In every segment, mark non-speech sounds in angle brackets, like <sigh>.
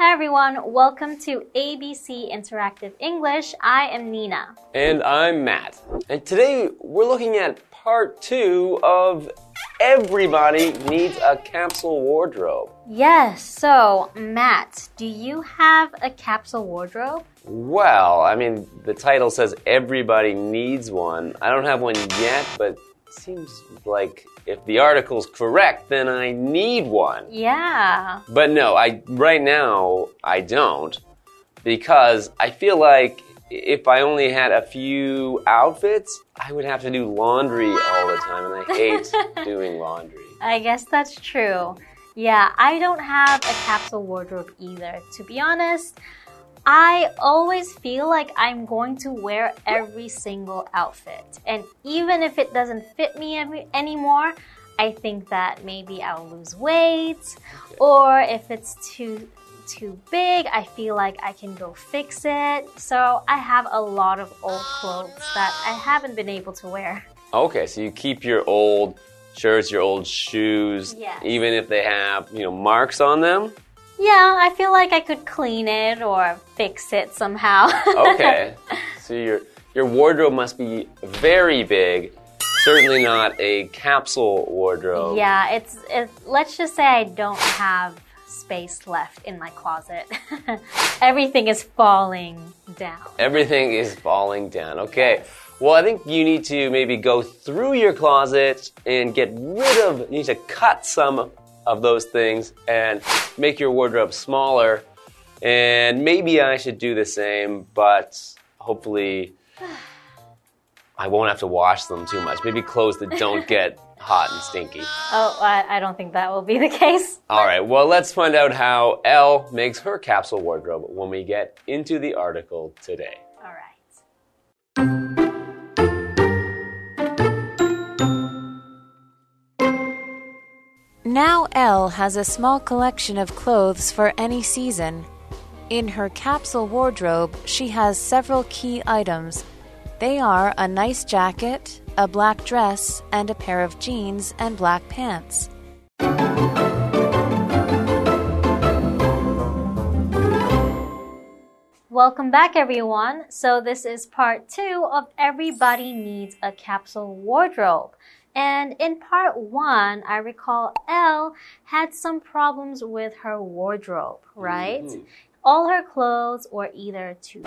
everyone. Welcome to ABC Interactive English. I am Nina. And I'm Matt. And today we're looking at part two of Everybody Needs a Capsule Wardrobe. Yes, so Matt, do you have a capsule wardrobe? Well, I mean, the title says Everybody Needs One. I don't have one yet, but seems like if the article's correct, then I need one. Yeah. But no, I right now I don't because I feel like if I only had a few outfits, I would have to do laundry all the time and I hate <laughs> doing laundry. I guess that's true. Yeah, I don't have a capsule wardrobe either. To be honest, I always feel like I'm going to wear every single outfit. And even if it doesn't fit me every, anymore, I think that maybe I'll lose weight. Or if it's too too big, I feel like I can go fix it. So I have a lot of old clothes that I haven't been able to wear. Okay, so you keep your old shirts, your old shoes, Yes. even if they have, you know, marks on them? Yeah, I feel like I could clean it or fix it somehow. <laughs> Okay. so your your wardrobe must be very big. Certainly not a capsule wardrobe. yeah, it's it, let's just say I don't have space left in my closet. <laughs> Everything is falling down. Everything is falling down. Okay. Well, I think you need to maybe go through your closet and get rid of, you need to cut some of those things and make your wardrobe smaller. And maybe I should do the same, but hopefully I won't have to wash them too much. Maybe clothes that don't <laughs> get hot and stinky. Oh, I, I don't think that will be the case. All right, well, let's find out how Elle makes her capsule wardrobe when we get into the article today. Now Elle has a small collection of clothes for any season. In her capsule wardrobe, she has several key items. They are a nice jacket, a black dress, and a pair of jeans and black pants. Welcome back, everyone. So, this is part two of Everybody Needs a Capsule Wardrobe. And in part one, I recall Elle had some problems with her wardrobe, right? Mm-hmm. All her clothes were either too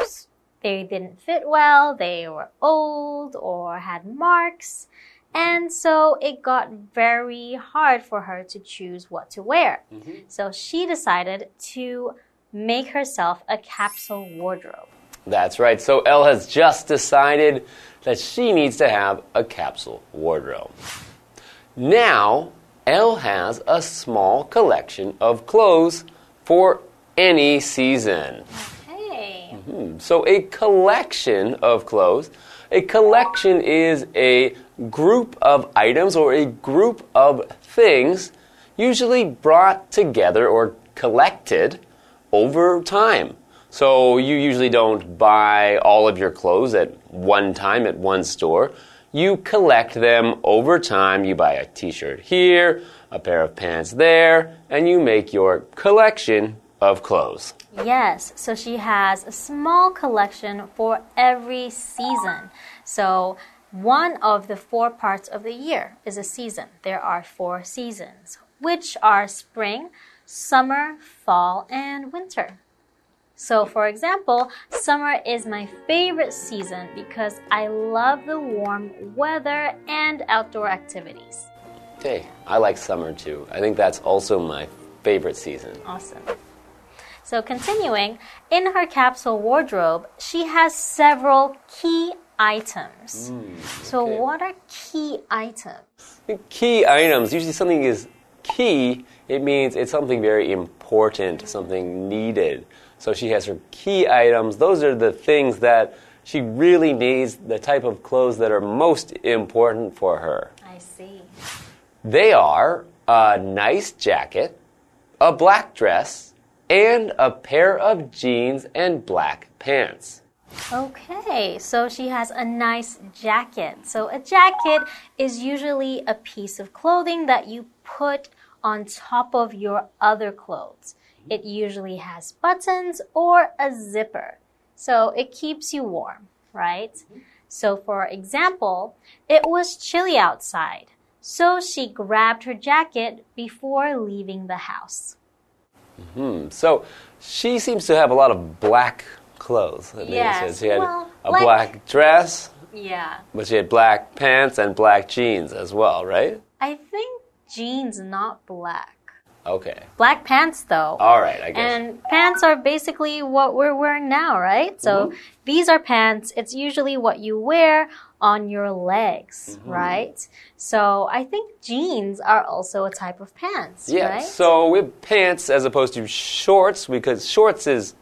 they didn't fit well, they were old, or had marks. And so it got very hard for her to choose what to wear. Mm-hmm. So she decided to make herself a capsule wardrobe. That's right. So Elle has just decided that she needs to have a capsule wardrobe. Now, Elle has a small collection of clothes for any season. Hey. Hmm. So, a collection of clothes, a collection is a group of items or a group of things usually brought together or collected over time. So, you usually don't buy all of your clothes at one time at one store. You collect them over time. You buy a t shirt here, a pair of pants there, and you make your collection of clothes. Yes, so she has a small collection for every season. So, one of the four parts of the year is a season. There are four seasons, which are spring, summer, fall, and winter. So, for example, summer is my favorite season because I love the warm weather and outdoor activities. Hey, I like summer too. I think that's also my favorite season. Awesome. So, continuing, in her capsule wardrobe, she has several key items. Mm, so, okay. what are key items? Key items. Usually, something is key, it means it's something very important, something needed. So, she has her key items. Those are the things that she really needs, the type of clothes that are most important for her. I see. They are a nice jacket, a black dress, and a pair of jeans and black pants. Okay, so she has a nice jacket. So, a jacket is usually a piece of clothing that you put on top of your other clothes. It usually has buttons or a zipper. So it keeps you warm, right? So for example, it was chilly outside. So she grabbed her jacket before leaving the house. Hmm. So she seems to have a lot of black clothes. Yes. She had well, a black- black dress, Yeah. but she had black pants and black jeans as well, right? I think jeans not black. Okay. Black pants though. All right, I guess. And pants are basically what we're wearing now, right? So Mm-hmm. these are pants. It's usually what you wear on your legs, Mm-hmm. right? So I think jeans are also a type of pants, yeah. right? So we have pants as opposed to shorts because shorts is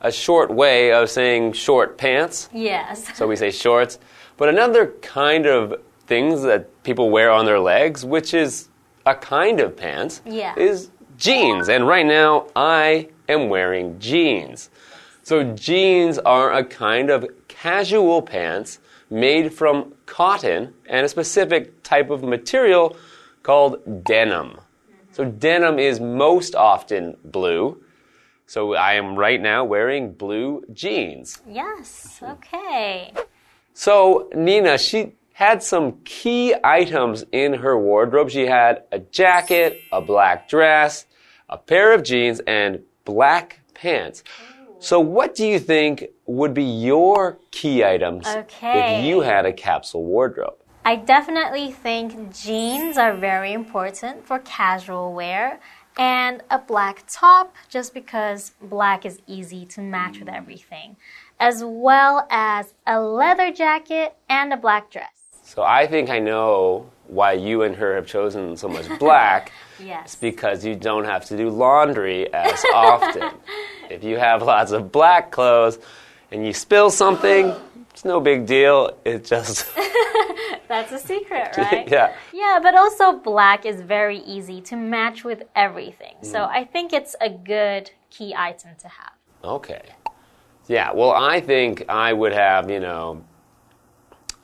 a short way of saying short pants. yes. So we say shorts. But another kind of things that people wear on their legs, which is a kind of pants, Yeah. is jeans. And right now, I am wearing jeans. So jeans are a kind of casual pants made from cotton and a specific type of material called denim. So denim is most often blue. So I am right now wearing blue jeans. yes. Okay. So Nina, she had some key items in her wardrobe. She had a jacket, a black dress, a pair of jeans, and black pants. So what do you think would be your key items Okay. if you had a capsule wardrobe? I definitely think jeans are very important for casual wear and a black top just because black is easy to match with everything, as well as a leather jacket and a black dress. So I think I know why you and her have chosen so much black. <laughs> Yes. It's because you don't have to do laundry as often. <laughs> if you have lots of black clothes and you spill something, <gasps> it's no big deal. It just, <laughs> That's a secret, right? yeah. Yeah, but also black is very easy to match with everything. So Mm. I think it's a good key item to have. Okay. Yeah, well, I think I would have, you know,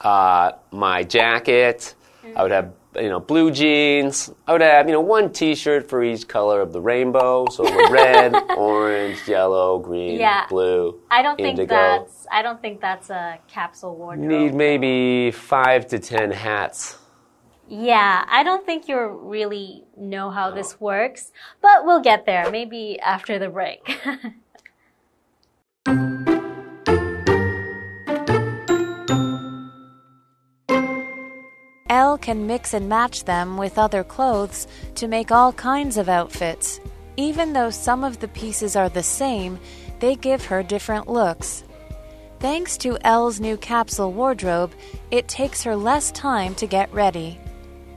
uh, my jacket. I would have, you know, blue jeans. I would have, you know, one T-shirt for each color of the rainbow. So <laughs> red, orange, yellow, green, Yeah. blue. I don't think that's I don't think that's a capsule wardrobe. Need maybe five to ten hats. Yeah, I don't think you really know how this works, but we'll get there maybe after the break. <laughs> Elle can mix and match them with other clothes to make all kinds of outfits. Even though some of the pieces are the same, they give her different looks. Thanks to Elle's new capsule wardrobe, it takes her less time to get ready.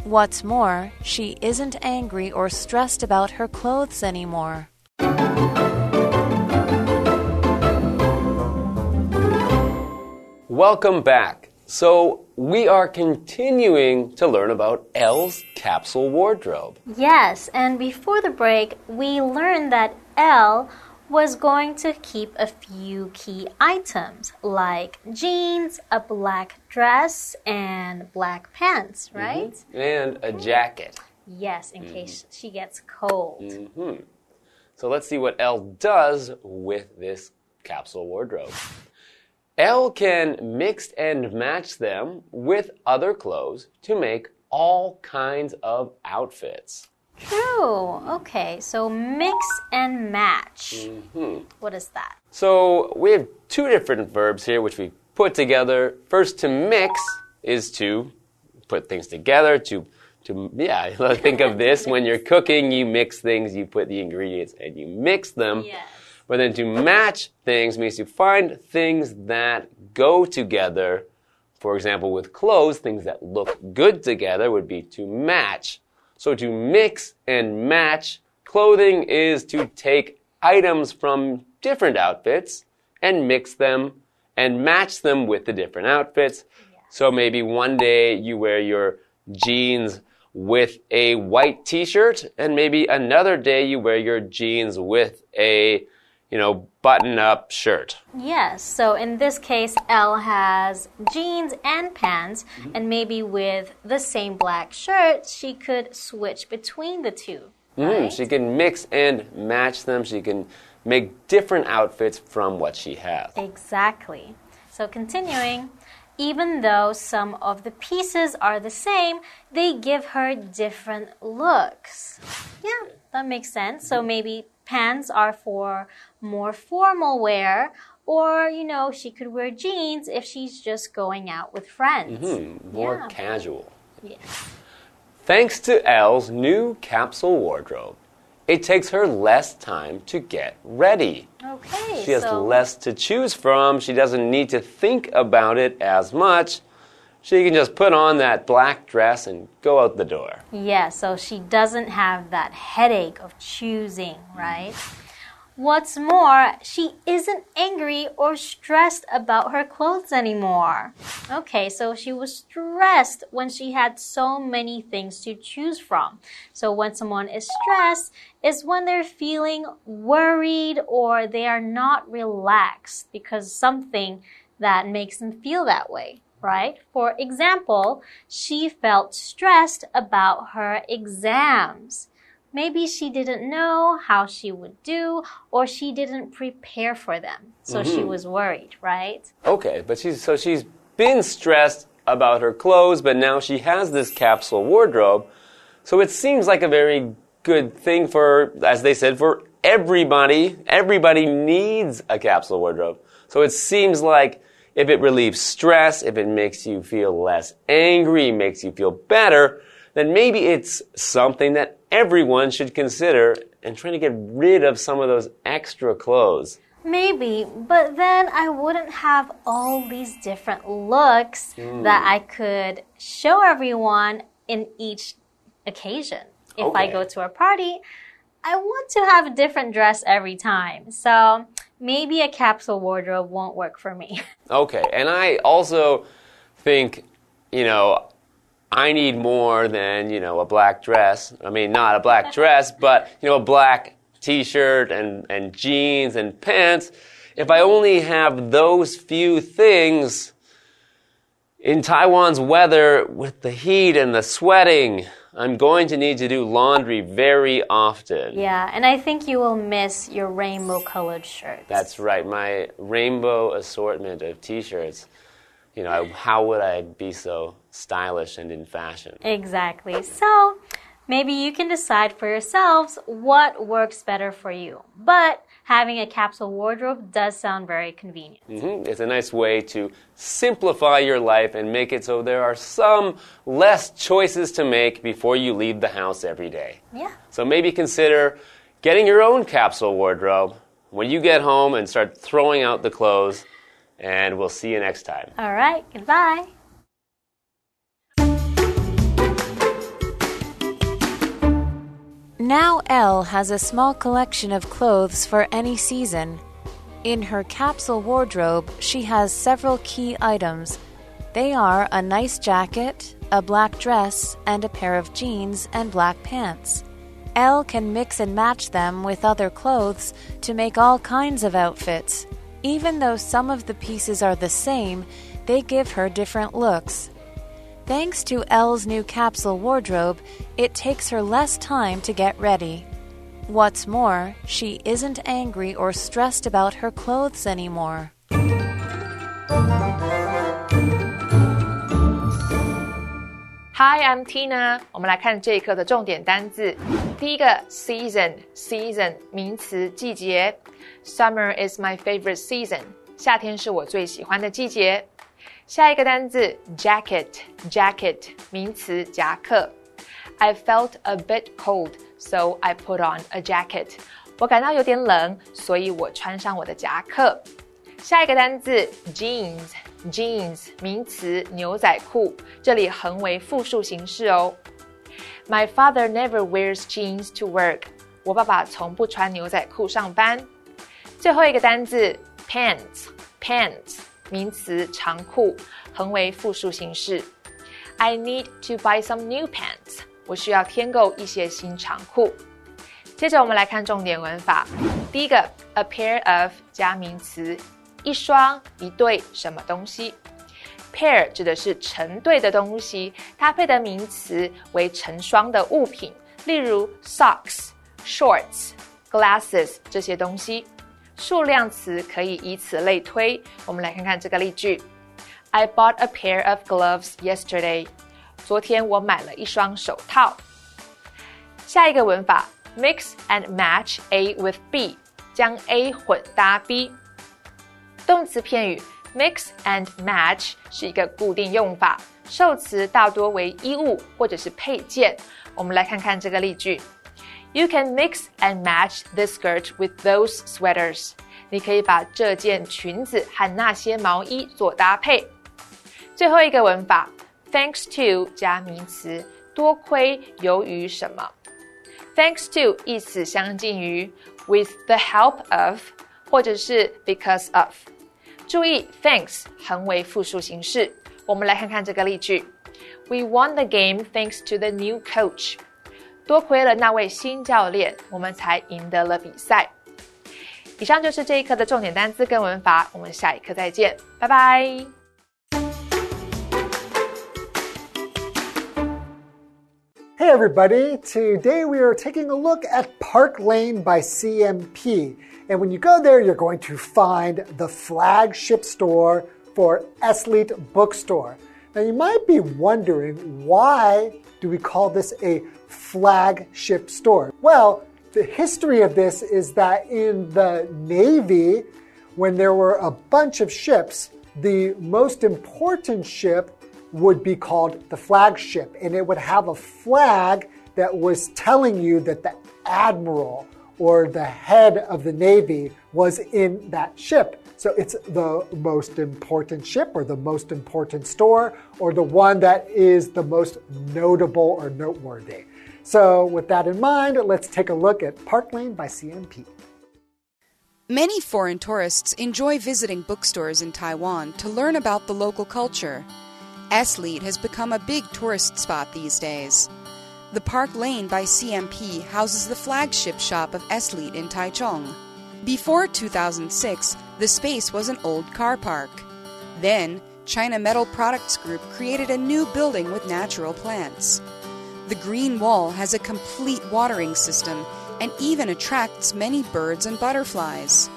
What's more, she isn't angry or stressed about her clothes anymore. Welcome back. So, we are continuing to learn about Elle's capsule wardrobe. yes, and before the break, we learned that Elle was going to keep a few key items like jeans, a black dress, and black pants, mm-hmm. right? And a jacket. Yes, in mm-hmm. case she gets cold. Mm-hmm. So, let's see what Elle does with this capsule wardrobe. Elle can mix and match them with other clothes to make all kinds of outfits. True. Okay, so mix and match. Mm-hmm. What is that? So we have two different verbs here which we put together. First, to mix is to put things together, to to yeah, <laughs> think of this when you're cooking, you mix things, you put the ingredients and you mix them. Yes. But then to match things means to find things that go together. For example, with clothes, things that look good together would be to match. So to mix and match clothing is to take items from different outfits and mix them and match them with the different outfits. So maybe one day you wear your jeans with a white t-shirt and maybe another day you wear your jeans with a you know, button up shirt. Yes, so in this case, Elle has jeans and pants, and maybe with the same black shirt, she could switch between the two. Mm, she can mix and match them. She can make different outfits from what she has. Exactly. So continuing, even though some of the pieces are the same, they give her different looks. Yeah, that makes sense. So maybe pants are for more formal wear, or you know, she could wear jeans if she's just going out with friends. Hmm, more Yeah. casual. Yes. Thanks to Elle's new capsule wardrobe, it takes her less time to get ready. Okay. She has so less to choose from. She doesn't need to think about it as much. She can just put on that black dress and go out the door. Yeah, so she doesn't have that headache of choosing, right? What's more, she isn't angry or stressed about her clothes anymore. Okay, so she was stressed when she had so many things to choose from. So when someone is stressed, is when they're feeling worried or they are not relaxed because something that makes them feel that way right? For example, she felt stressed about her exams. Maybe she didn't know how she would do, or she didn't prepare for them. So she mm-hmm. was worried, right? Okay, but she's so she's been stressed about her clothes, but now she has this capsule wardrobe. So it seems like a very good thing for, as they said, for everybody. Everybody needs a capsule wardrobe. So it seems like if it relieves stress, if it makes you feel less angry, makes you feel better, then maybe it's something that everyone should consider and trying to get rid of some of those extra clothes. Maybe, but then I wouldn't have all these different looks that hmm. I could show everyone in each occasion. If I go to a party, I want to have a different dress every time. So maybe a capsule wardrobe won't work for me. <laughs> Okay, and I also think, you know, I need more than, you know, a black dress. I mean, not a black <laughs> dress, but, you know, a black t shirt and, and jeans and pants. If I only have those few things in Taiwan's weather with the heat and the sweating, I'm going to need to do laundry very often. yeah, and I think you will miss your rainbow colored shirts. That's right. My rainbow assortment of t-shirts. You know, how would I be so stylish and in fashion? Exactly. So maybe you can decide for yourselves what works better for you. But having a capsule wardrobe does sound very convenient. Mhm. It's a nice way to simplify your life and make it so there are some less choices to make before you leave the house every day. Yeah. So maybe consider getting your own capsule wardrobe when you get home and start throwing out the clothes. And we'll see you next time. All right. Goodbye. Now Elle has a small collection of clothes for any season. In her capsule wardrobe, she has several key items. They are a nice jacket, a black dress, and a pair of jeans and black pants. Elle can mix and match them with other clothes to make all kinds of outfits. Even though some of the pieces are the same, they give her different looks. Thanks to Elle's new capsule wardrobe, it takes her less time to get ready. What's more, she isn't angry or stressed about her clothes anymore. Hi, I'm Tina。我们来看这一课的重点单字。第一个 season，season 名词，季节。Summer is my favorite season。夏天是我最喜欢的季节。 下一个单字 jacket，jacket 名词，夹克。I felt a bit cold, so I put on a jacket。我感到有点冷，所以我穿上我的夹克。下一个单字 jeans。jeans 名词，牛仔裤，这里横为复数形式哦。My father never wears jeans to work。我爸爸从不穿牛仔裤上班。最后一个单字 pants，pants 名词，长裤，横为复数形式。I need to buy some new pants。我需要添购一些新长裤。接着我们来看重点文法。第一个，a pair of 加名词，一双、一对什么东西。pair 指的是成对的东西，搭配的名词为成双的物品，例如 socks、shorts、glasses 这些东西。数量词可以以此类推。我们来看看这个例句：I bought a pair of gloves yesterday。昨天我买了一双手套。下一个文法：mix and match A with B，将 A 混搭 B。动词片语 mix and match 是一个固定用法，受词大多为衣物或者是配件。我们来看看这个例句 ：You can mix and match this skirt with those sweaters。你可以把这件裙子和那些毛衣做搭配。最后一个文法，thanks to 加名词，多亏由于什么？thanks to 意思相近于 with the help of 或者是 because of。注意，thanks 恒为复数形式。我们来看看这个例句：We won the game thanks to the new coach。 多亏了那位新教练，我们才赢得了比赛。以上就是这一课的重点单词跟文法，我们下一课再见，拜拜。Hey everybody, today we are taking a look at Park Lane by CMP. And when you go there, you're going to find the flagship store for Eslite Bookstore. Now you might be wondering why do we call this a flagship store? Well, the history of this is that in the Navy, when there were a bunch of ships, the most important ship would be called the flagship, and it would have a flag that was telling you that the admiral or the head of the Navy was in that ship. So it's the most important ship or the most important store or the one that is the most notable or noteworthy. So, with that in mind, let's take a look at Park Lane by CMP. Many foreign tourists enjoy visiting bookstores in Taiwan to learn about the local culture. Eslite has become a big tourist spot these days. The Park Lane by CMP houses the flagship shop of Eslite in Taichung. Before 2006, the space was an old car park. Then, China Metal Products Group created a new building with natural plants. The green wall has a complete watering system and even attracts many birds and butterflies.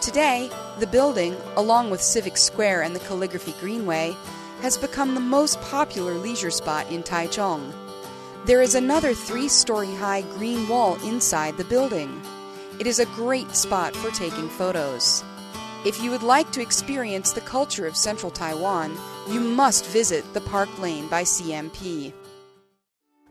Today, the building, along with Civic Square and the Calligraphy Greenway, has become the most popular leisure spot in Taichung. There is another three story high green wall inside the building. It is a great spot for taking photos. If you would like to experience the culture of central Taiwan, you must visit the Park Lane by CMP.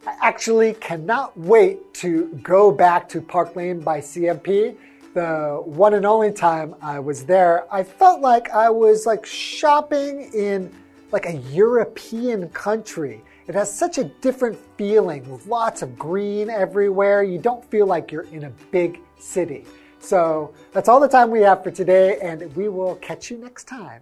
I actually cannot wait to go back to Park Lane by CMP. The one and only time I was there, I felt like I was like shopping in like a European country. It has such a different feeling with lots of green everywhere. You don't feel like you're in a big city. So that's all the time we have for today, and we will catch you next time.